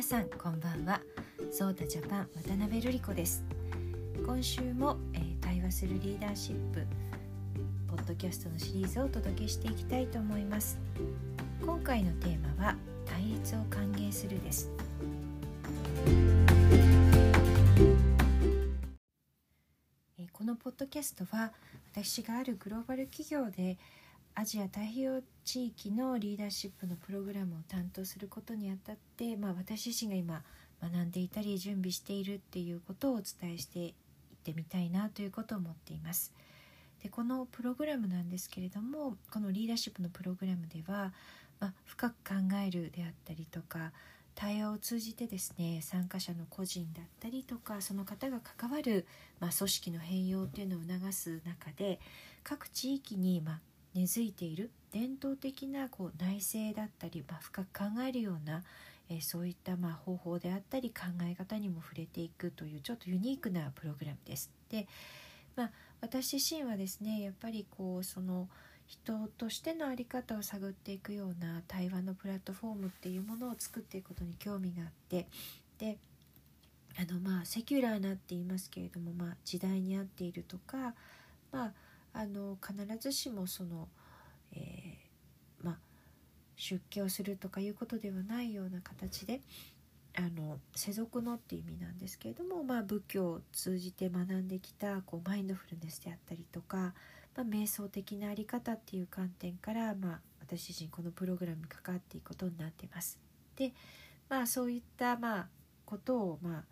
皆さんこんばんは。ソータジャパン渡辺瑠璃子です。今週も、えー、対話するリーダーシップポッドキャストのシリーズをお届けしていきたいと思います。今回のテーマは対立を歓迎するです。このポッドキャストは私があるグローバル企業でアジア太平洋地域のリーダーシップのプログラムを担当することにあたって、まあ、私自身が今学んでいたり準備しているっていうことをお伝えしていってみたいなということを思っています。でこのプログラムなんですけれどもこのリーダーシップのプログラムでは、まあ、深く考えるであったりとか対話を通じてですね参加者の個人だったりとかその方が関わる、まあ、組織の変容というのを促す中で各地域に、まあ、根付いている伝統的なこう内政だったり、まあ、深く考えるような、えー、そういったまあ方法であったり考え方にも触れていくというちょっとユニークなプログラムです。で、まあ、私自身はですねやっぱりこうその人としての在り方を探っていくような対話のプラットフォームっていうものを作っていくことに興味があってであのまあセキュラーなって言いますけれども、まあ、時代に合っているとかまああの必ずしもその、えー、まあ、出家をするとかいうことではないような形であの世俗のっていう意味なんですけれども、まあ、仏教を通じて学んできたこうマインドフルネスであったりとか、まあ、瞑想的な在り方っていう観点から、まあ、私自身このプログラムに関わっていくことになってます。でまあそういったまあことをまあ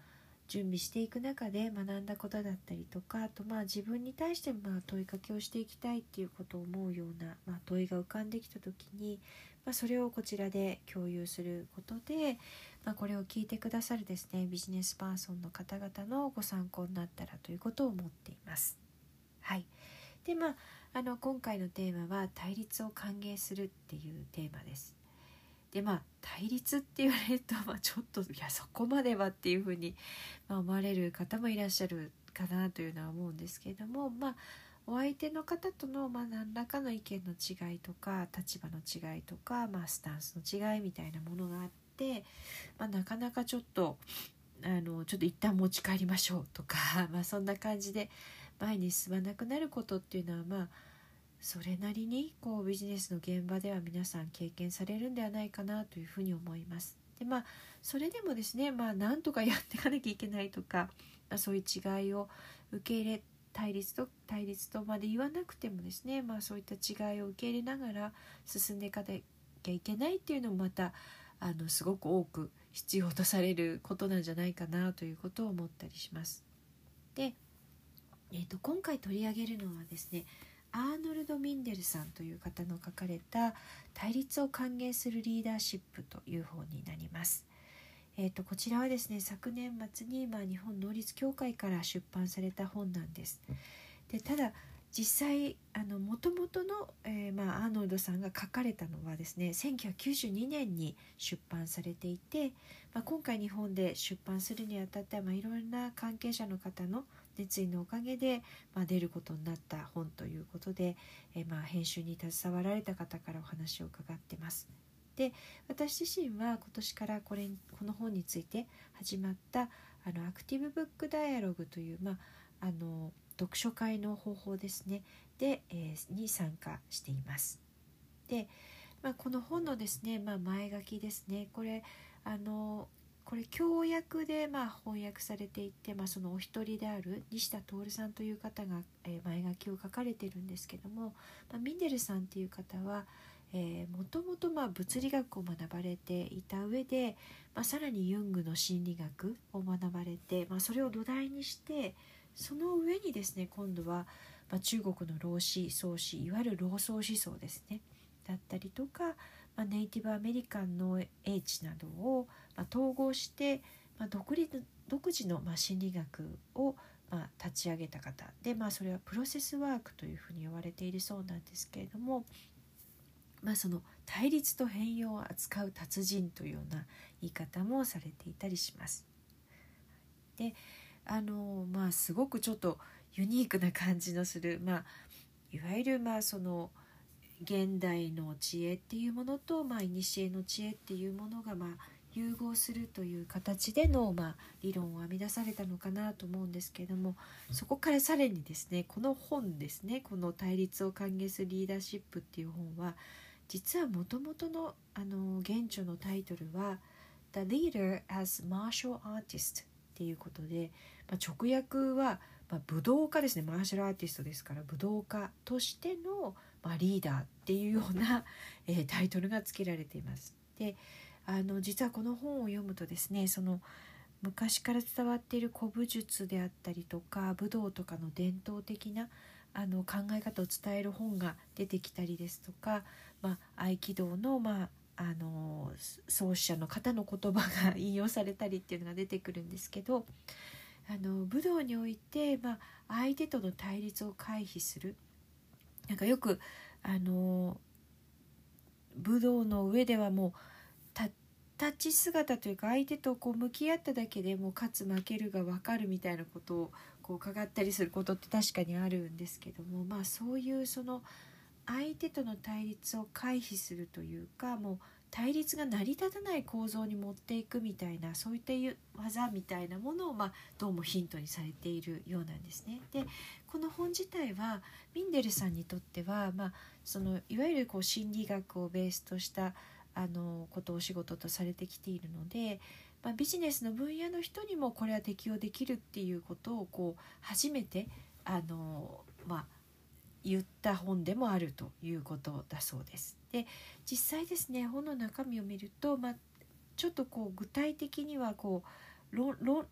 準備していく中で学んだことだったりとかあとまあ自分に対してまあ問いかけをしていきたいっていうことを思うような、まあ、問いが浮かんできた時に、まあ、それをこちらで共有することで、まあ、これを聞いてくださるですねビジネスパーソンの方々のご参考になったらということを思っています。はいでまあ、あの今回のテーマは「対立を歓迎する」っていうテーマです。でまあ対立って言われると、まあ、ちょっといやそこまではっていうふうに、まあ、思われる方もいらっしゃるかなというのは思うんですけれどもまあお相手の方との、まあ、何らかの意見の違いとか立場の違いとか、まあ、スタンスの違いみたいなものがあって、まあ、なかなかちょっとあのちょっと一旦持ち帰りましょうとか、まあ、そんな感じで前に進まなくなることっていうのはまあそれなりにこうビジネスの現場では皆さん経験されるんではないかなというふうに思います。でまあそれでもですねまあなんとかやっていかなきゃいけないとか、まあ、そういう違いを受け入れ対立と対立とまで言わなくてもですねまあそういった違いを受け入れながら進んでいかなきゃいけないっていうのもまたあのすごく多く必要とされることなんじゃないかなということを思ったりします。で、えーと今回取り上げるのはですねアーノルド・ミンデルさんという方の書かれた「対立を歓迎するリーダーシップ」という本になります。えーと、こちらはですね昨年末に、まあ、日本能率協会から出版された本なんです。でただ実際もともとの、えー、まあ、アーノルドさんが書かれたのはですね1992年に出版されていて、まあ、今回日本で出版するにあたって、まあ、いろんな関係者の方の熱意のおかげで、まあ、出ることになった本ということで、えまあ、編集に携わられた方からお話を伺ってます。で私自身は今年からこれこの本について始まったあのアクティブブックダイアログという、まあ、あの読書会の方法ですねで、えー、に参加しています。で、まあ、この本のですね、まあ、前書きですねこれあのこれ協約でまあ翻訳されていて、まあ、そのお一人である西田徹さんという方が、え前書きを書かれてるんですけども、まあ、ミンデルさんっていう方はもともと物理学を学ばれていた上で、まあ、さらにユングの心理学を学ばれて、まあ、それを土台にしてその上にですね今度は、まあ、中国の老子創始いわゆる老荘思想ですねだったりとか、まあ、ネイティブアメリカンの英知などを、まあ、統合して、まあ、独立独自の、まあ、心理学を、まあ、立ち上げた方で、まあ、それはプロセスワークというふうに呼ばれているそうなんですけれども、まあ、その対立と変容を扱う達人というような言い方もされていたりします。であのまあすごくちょっとユニークな感じのする、まあ、いわゆるまあその現代の知恵っていうものと、まあ、古の知恵っていうものが、まあ、融合するという形での、まあ、理論を編み出されたのかなと思うんですけれどもそこからさらにですねこの本ですねこの「対立を歓迎するリーダーシップ」っていう本は実はもともとのあの原著のタイトルは「The Leader as Martial Artist」っていうことで、まあ、直訳は、まあ、武道家ですね。マーシャルアーティストですから武道家としての、まあ、リーダーっていうような、えー、タイトルが付けられています。であの実はこの本を読むとですねその昔から伝わっている古武術であったりとか武道とかの伝統的なあの考え方を伝える本が出てきたりですとか、まあ、合気道の,、まあ、あの創始者の方の言葉が引用されたりっていうのが出てくるんですけどあの武道において、まあ、相手との対立を回避するなんかよくあの武道の上ではもう立ち姿というか相手とこう向き合っただけでもう勝つ負けるが分かるみたいなことをこう伺ったりすることって確かにあるんですけどもまあそういうその相手との対立を回避するというかもう対立が成り立たない構造に持っていくみたいなそういった技みたいなものを、まあ、どうもヒントにされているようなんですね。でこの本自体はミンデルさんにとっては、まあ、そのいわゆるこう心理学をベースとしたあのことをお仕事とされてきているので、まあ、ビジネスの分野の人にもこれは適用できるっていうことをこう初めてあの、まあ、言った本でもあるということだそうです。で実際ですね本の中身を見ると、まあ、ちょっとこう具体的にはこう論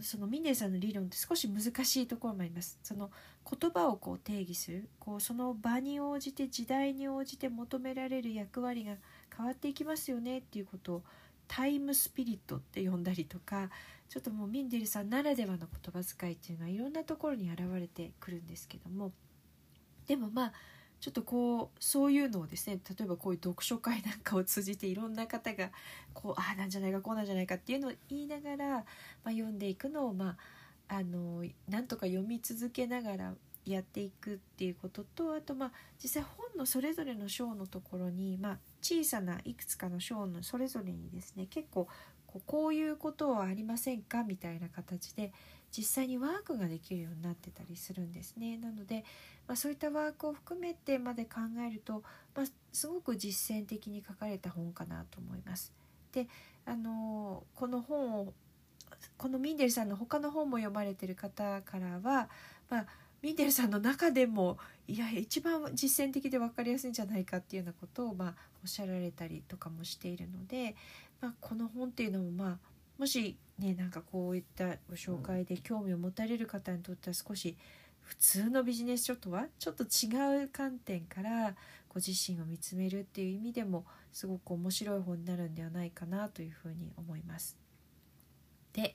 そのミネさんの理論って少し難しいところもあります。その言葉をこう定義するこうその場に応じて時代に応じて求められる役割が変わっていきますよねっていうことをタイムスピリットって呼んだりとかちょっともうミンデルさんならではの言葉遣いっていうのはいろんなところに現れてくるんですけどもでもまあちょっとこうそういうのをですね例えばこういう読書会なんかを通じていろんな方がこうああなんじゃないかこうなんじゃないかっていうのを言いながら、まあ、読んでいくのをまああのなんとか読み続けながらやっていくっていうこととあとまあ実際本のそれぞれの章のところに、まあ、小さないくつかの章のそれぞれにですね結構こうこういうことはありませんか？みたいな形で実際にワークができるようになってたりするんですね。なので、まあ、そういったワークを含めてまで考えると、まあ、すごく実践的に書かれた本かなと思います。であのこの本をこのミンデルさんの他の本も読まれてる方からは、まあ、ミンデルさんの中でもいや一番実践的で分かりやすいんじゃないかっていうようなことを、まあ、おっしゃられたりとかもしているので、まあ、この本っていうのもまあもしねなんかこういったご紹介で興味を持たれる方にとっては少し普通のビジネス書とはちょっと違う観点からご自身を見つめるっていう意味でもすごく面白い本になるんではないかなというふうに思います。で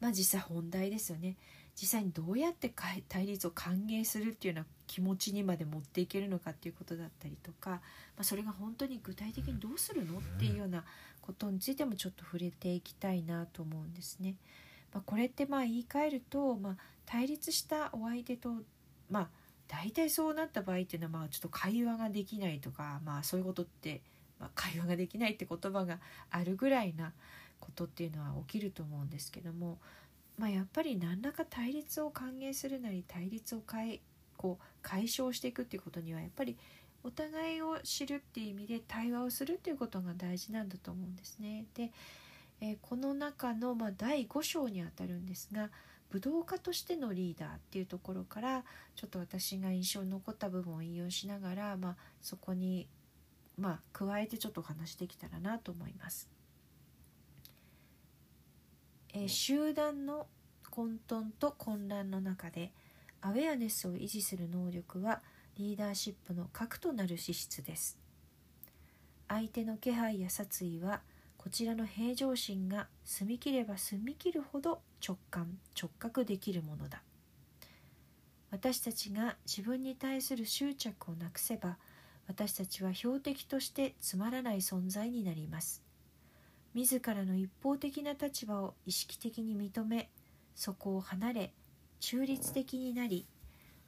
まあ実際本題ですよね。実際にどうやって対立を歓迎するっていうような気持ちにまで持っていけるのかっていうことだったりとか、まあ、それが本当に具体的にどうするのっていうようなことについてもちょっと触れていきたいなと思うんですね。まあ、これってまあ言い換えると、まあ、対立したお相手とまあ大体そうなった場合っていうのはまあちょっと会話ができないとか、まあ、そういうことって、まあ、会話ができないって言葉があるぐらいなことっていうのは起きると思うんですけどもまあ、やっぱり何らか対立を歓迎するなり対立を解こう解消していくっていうことにはやっぱりお互いを知るっていう意味で対話をするっていうことが大事なんだと思うんですね。で、えー、この中の、まあ、第5章にあたるんですが武道家としてのリーダーっていうところからちょっと私が印象に残った部分を引用しながら、まあ、そこに、まあ、加えてちょっとお話できたらなと思います。えー、集団の混沌と混乱の中でアウェアネスを維持する能力はリーダーシップの核となる資質です。相手の気配や殺意はこちらの平常心が澄み切れば澄み切るほど直感直覚できるものだ。私たちが自分に対する執着をなくせば私たちは標的としてつまらない存在になります自らの一方的な立場を意識的に認めそこを離れ中立的になり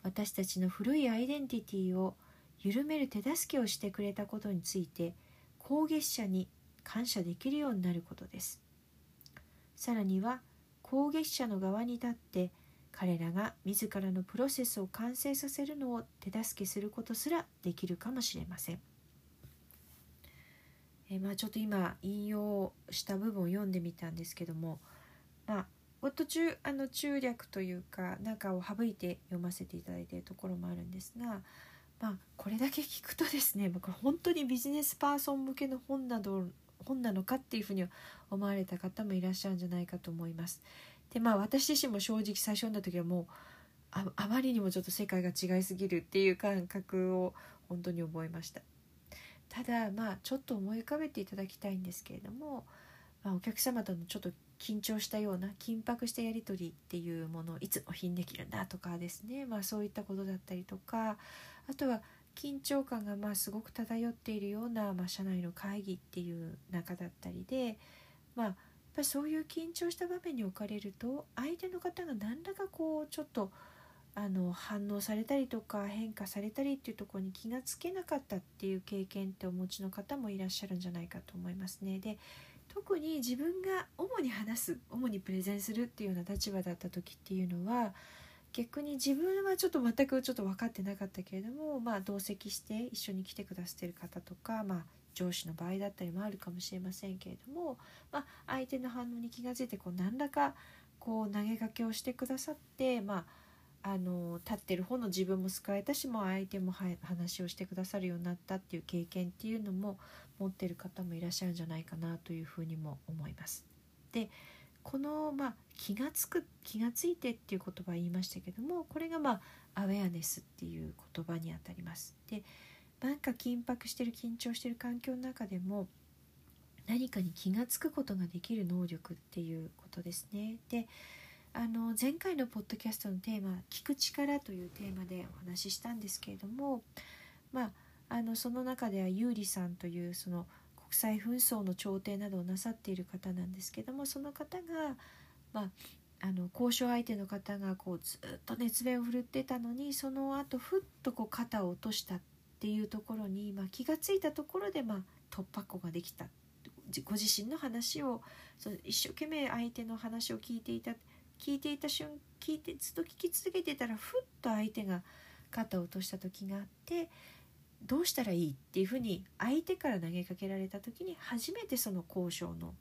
私たちの古いアイデンティティを緩める手助けをしてくれたことについて攻撃者に感謝できるようになることですさらには攻撃者の側に立って彼らが自らのプロセスを完成させるのを手助けすることすらできるかもしれません。えまあ、ちょっと今引用した部分を読んでみたんですけども、まあ、途中あの中略というか中を省いて読ませていただいているところもあるんですが、まあ、これだけ聞くとですねこれ本当にビジネスパーソン向けの本など本なのかっていうふうに思われた方もいらっしゃるんじゃないかと思います。でまあ私自身も正直最初読んだ時はもうああまりにもちょっと世界が違いすぎるっていう感覚を本当に覚えました。ただまあちょっと思い浮かべていただきたいんですけれども、まあ、お客様とのちょっと緊張したような緊迫したやり取りっていうものをいつ納品できるんだとかですね、まあ、そういったことだったりとかあとは緊張感がまあすごく漂っているような、まあ、社内の会議っていう中だったりで、まあ、やっぱそういう緊張した場面に置かれると相手の方が何らかこうちょっとあの反応されたりとか変化されたりっていうとこに気がつけなかったっていう経験ってお持ちの方もいらっしゃるんじゃないかと思いますね。で特に自分が主に話す主にプレゼンするっていうような立場だった時っていうのは逆に自分はちょっと全くちょっと分かってなかったけれども、まあ、同席して一緒に来てくださってる方とか、まあ、上司の場合だったりもあるかもしれませんけれども、まあ、相手の反応に気が付いてこう何らかこう投げかけをしてくださって、まあ、あの立ってる方の自分も救われたしも相手も話をしてくださるようになったっていう経験っていうのも持ってる方もいらっしゃるんじゃないかなというふうにも思います。でこの、まあ、気がつく気がついてっていう言葉言いましたけどもこれが、まあ、アウェアネスっていう言葉にあたります。でなんか緊迫してる緊張してる環境の中でも何かに気が付くことができる能力っていうことですね。であの前回のポッドキャストのテーマ「聞く力」というテーマでお話ししたんですけれども、まあ、あのその中では優里さんというその国際紛争の調停などをなさっている方なんですけどもその方が、まあ、あの交渉相手の方がこうずっと熱弁を振るってたのにその後ふっとこう肩を落としたっていうところに、まあ、気が付いたところで、まあ、突破口ができた。ご自身の話をその一生懸命相手の話を聞いていた。聞いていた瞬聞いてずっと聞き続けてたらふっと相手が肩を落とした時があってどうしたらいいっていうふうに相手から投げかけられた時に初めてその交渉の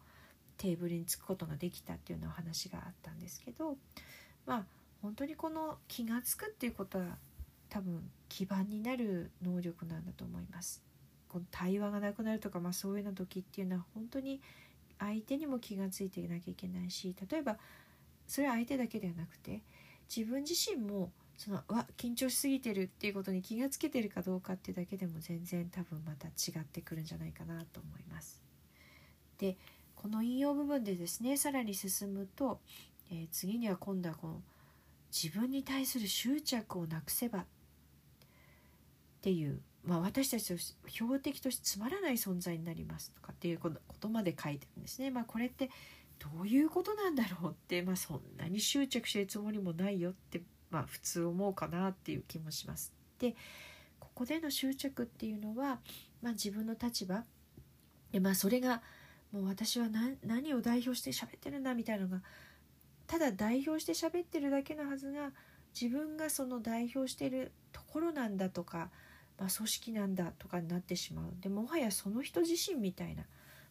テーブルにつくことができたっていうようなお話があったんですけどまあ本当にこの気が付くっていうことは多分基盤になる能力なんだと思います。この対話がなくなるとか、まあ、そういうような時っていうのは本当に相手にも気が付いていなきゃいけないし例えばそれは相手だけではなくて自分自身もそのわ緊張しすぎてるっていうことに気がつけてるかどうかってだけでも全然多分また違ってくるんじゃないかなと思います。でこの引用部分でですねさらに進むと、えー、次には今度はこの自分に対する執着をなくせばっていう、まあ、私たちと標的としてつまらない存在になりますとかっていうことまで書いてるんですね。まあ、これってどういうことなんだろうって、まあ、そんなに執着してるつもりもないよって、まあ、普通思うかなっていう気もします。でここでの執着っていうのは、まあ、自分の立場で、まあ、それがもう私は何を代表して喋ってるんだみたいなのがただ代表して喋ってるだけのはずが自分がその代表してるところなんだとか、まあ、組織なんだとかになってしまうでもはやその人自身みたいな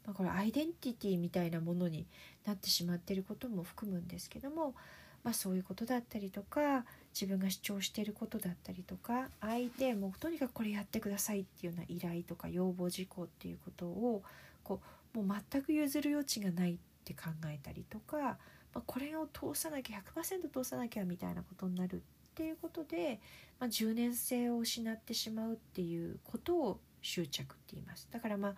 まあ、これアイデンティティみたいなものになってしまっていることも含むんですけども、まあ、そういうことだったりとか自分が主張していることだったりとか相手もとにかくこれやってくださいっていうような依頼とか要望事項っていうことをこうもう全く譲る余地がないって考えたりとか、まあ、これを通さなきゃ100%通さなきゃみたいなことになるっていうことで、まあ、柔軟性を失ってしまうっていうことを執着って言います。だからまあ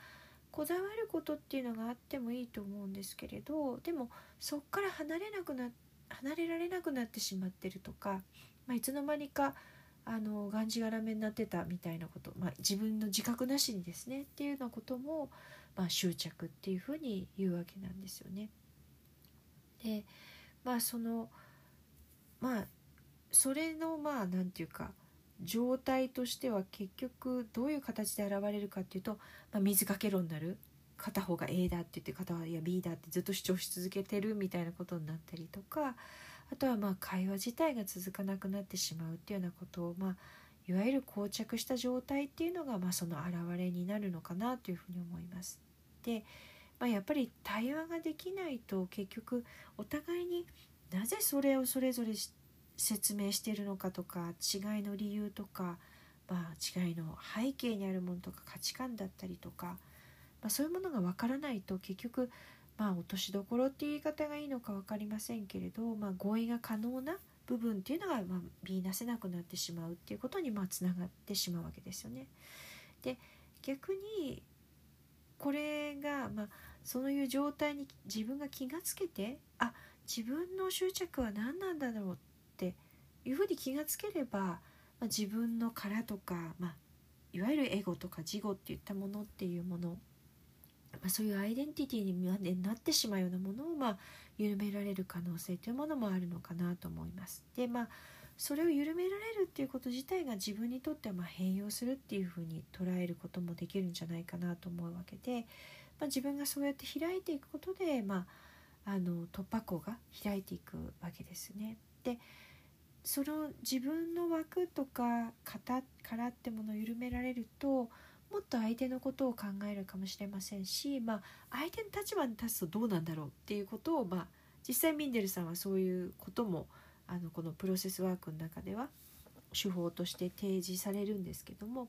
こだわることっていうのがあってもいいと思うんですけれどでもそっから離れなくな離れられなくなってしまってるとか、まあ、いつの間にかあのがんじがらめになってたみたいなこと、まあ、自分の自覚なしにですねっていうようなことも、まあ、執着っていうふうに言うわけなんですよね。でまあそのまあそれのまあ何て言うか状態としては結局どういう形で現れるかっていうと、まあ、水かけ論になる片方が A だって言って片方いや B だってずっと主張し続けてるみたいなことになったりとかあとはまあ会話自体が続かなくなってしまうっていうようなことを、まあ、いわゆる膠着した状態っていうのが、まあ、その表れになるのかなというふうに思います。で、まあ、やっぱり対話ができないと結局お互いになぜそれをそれぞれ説明しているのかとか違いの理由とか、まあ、違いの背景にあるものとか価値観だったりとか、まあ、そういうものが分からないと結局まあ落としどころっていう言い方がいいのか分かりませんけれど、まあ、合意が可能な部分っていうのが、まあ、見出せなくなってしまうっていうことにまあつながってしまうわけですよね。で逆にこれが、まあ、そういう状態に自分が気がつけてあ自分の執着は何なんだろうっていうふうに気がつければ、まあ、自分の殻とか、まあ、いわゆるエゴとか自我っていったものっていうものまあ、そういうアイデンティティになってしまうようなものを、まあ、緩められる可能性というものもあるのかなと思います。でまあそれを緩められるっていうこと自体が自分にとってはま変容するっていうふうに捉えることもできるんじゃないかなと思うわけで、まあ、自分がそうやって開いていくことで、まあ、あの突破口が開いていくわけですね。でその自分の枠とか型からってものを緩められるともっと相手のことを考えるかもしれませんし、まあ、相手の立場に立つとどうなんだろうっていうことを、まあ、実際ミンデルさんはそういうこともあのこのプロセスワークの中では手法として提示されるんですけども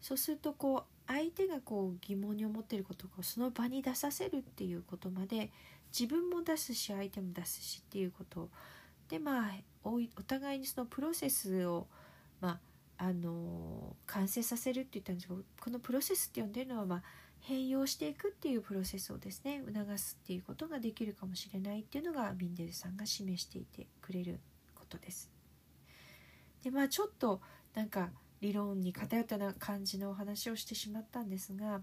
そうするとこう相手がこう疑問に思っていることをその場に出させるっていうことまで自分も出すし相手も出すしっていうことでまあお互いにそのプロセスをまああの完成させるって言ったんですけどこのプロセスって呼んでるのは、まあ、変容していくっていうプロセスをですね促すっていうことができるかもしれないっていうのがミンデルさんが示していてくれることです。でまあちょっとなんか理論に偏ったな感じのお話をしてしまったんですが、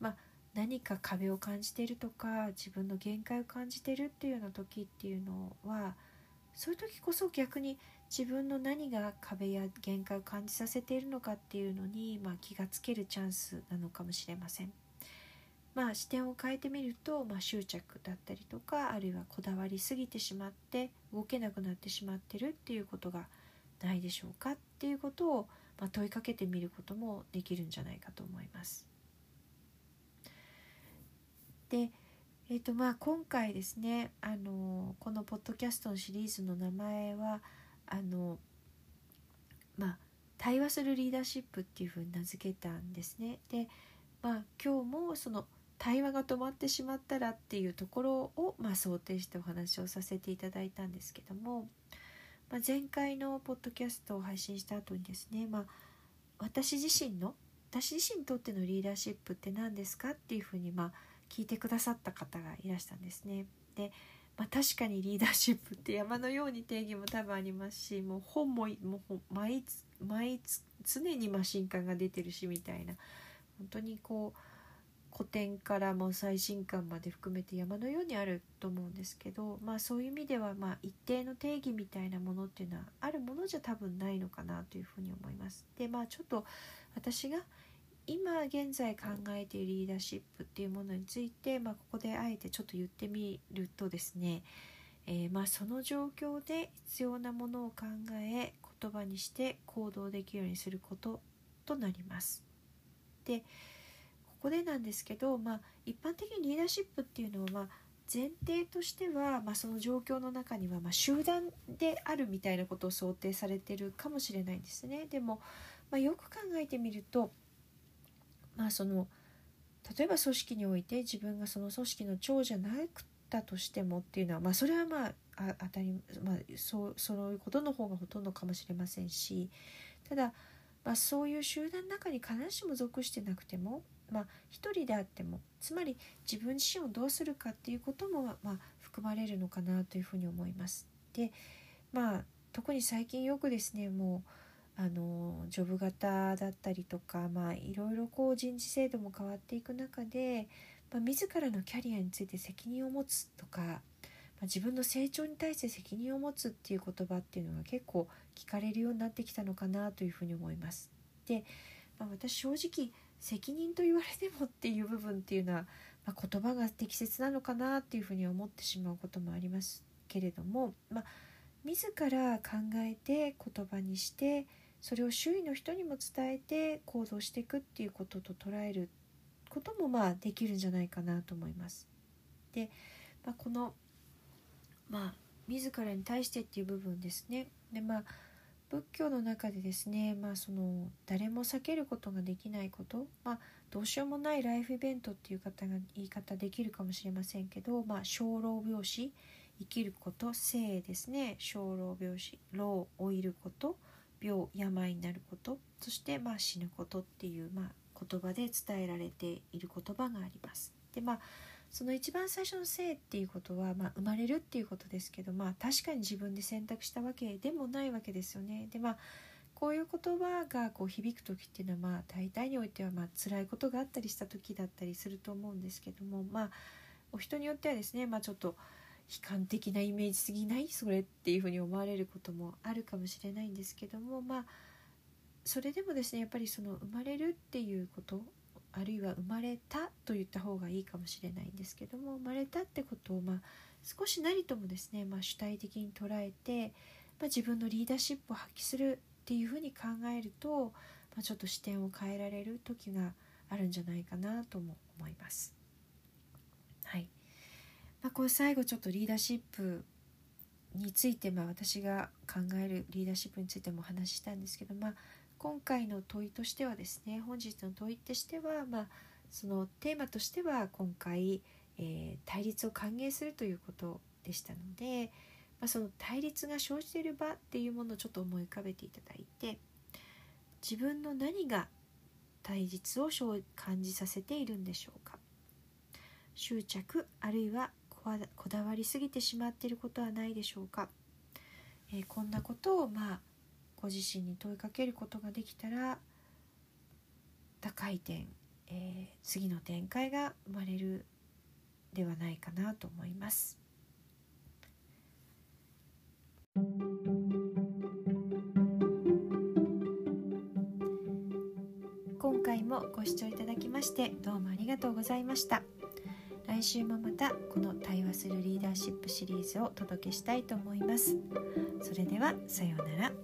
まあ、何か壁を感じているとか自分の限界を感じているっていうような時っていうのはそういう時こそ逆に自分の何が壁や限界を感じさせているのかっていうのに、まあ、気がつけるチャンスなのかもしれません。まあ、視点を変えてみると、まあ、執着だったりとかあるいはこだわりすぎてしまって動けなくなってしまってるっていうことがないでしょうかっていうことを、まあ、問いかけてみることもできるんじゃないかと思います。で、えーとまあ、今回ですねあのこのポッドキャストのシリーズの名前は「あのまあ対話するリーダーシップっていうふうに名付けたんですね。でまあ今日もその対話が止まってしまったらっていうところを、まあ、想定してお話をさせていただいたんですけども、まあ、前回のポッドキャストを配信した後にですね、まあ、私自身の私自身にとってのリーダーシップって何ですかっていうふうに、まあ、聞いてくださった方がいらしたんですね。でまあ、確かにリーダーシップって山のように定義も多分ありますしもう本ももう毎毎常にマシン感が出てるしみたいな本当にこう古典からも最新刊まで含めて山のようにあると思うんですけど、まあ、そういう意味ではま一定の定義みたいなものっていうのはあるものじゃ多分ないのかなというふうに思います。でまあちょっと私が今現在考えているリーダーシップっていうものについて、まあ、ここであえてちょっと言ってみるとですね、えー、まその状況で必要なものを考え言葉にして行動できるようにすることとなります。でこでなんですけど、まあ、一般的にリーダーシップっていうのは、まあ、前提としては、まあ、その状況の中には、ま、集団であるみたいなことを想定されてるかもしれないんですね。でも、ま、よく考えてみるとまあその例えば組織において自分がその組織の長じゃなくたとしてもっていうのは、まあ、それはまああ当たり、まあ、そうそういうことの方がほとんどかもしれませんしただ、まあ、そういう集団の中に必ずしも属してなくても、まあ、一人であってもつまり自分自身をどうするかっていうことも、まあ、含まれるのかなというふうに思います。でまあ特に最近よくですねもうあのジョブ型だったりとか、まあ、いろいろこう人事制度も変わっていく中で、まあ、自らのキャリアについて責任を持つとか、まあ、自分の成長に対して責任を持つっていう言葉っていうのが結構聞かれるようになってきたのかなというふうに思います。で、まあ、私正直責任と言われてもっていう部分っていうのは、まあ、言葉が適切なのかなっていうふうに思ってしまうこともありますけれども、まあ、自ら考えて言葉にしてそれを周囲の人にも伝えて行動していくっていうことと捉えることもまあできるんじゃないかなと思います。で、まあ、このまあ自らに対してっていう部分ですね。でまあ仏教の中でですね、まあ、その誰も避けることができないこと、まあ、どうしようもないライフイベントっていう方が言い方できるかもしれませんけど、まあ、生老病死生きること生ですね生老病死老老いること病病になることそしてまあ死ぬことっていう、まあ、言葉で伝えられている言葉があります。でまあその一番最初の性っていうことは、まあ、生まれるっていうことですけど、まあ、確かに自分で選択したわけでもないわけですよね。でまあこういう言葉がこう響く時っていうのはまあ大体においてはまあ辛いことがあったりした時だったりすると思うんですけどもまあお人によってはですね、まあ、ちょっと悲観的なイメージすぎないそれっていうふうに思われることもあるかもしれないんですけどもまあそれでもですねやっぱりその生まれるっていうことあるいは生まれたと言った方がいいかもしれないんですけども生まれたってことを、まあ、少しなりともですね、まあ、主体的に捉えて、まあ、自分のリーダーシップを発揮するっていうふうに考えると、まあ、ちょっと視点を変えられる時があるんじゃないかなとも思います。はいまあ、これ最後ちょっとリーダーシップについて、まあ、私が考えるリーダーシップについてもお話ししたんですけど、まあ、今回の問いとしてはですね本日の問いとしては、まあ、そのテーマとしては今回、えー、対立を歓迎するということでしたので、まあ、その対立が生じている場っていうものをちょっと思い浮かべていただいて自分の何が対立を感じさせているんでしょうか。執着あるいはこだわりすぎてしまっていることはないでしょうか、えー、こんなことをまあご自身に問いかけることができたら打開点、えー、次の展開が生まれるではないかなと思います。今回もご視聴いただきましてどうもありがとうございました。来週もまたこの対話するリーダーシップシリーズをお届けしたいと思います。それではさようなら。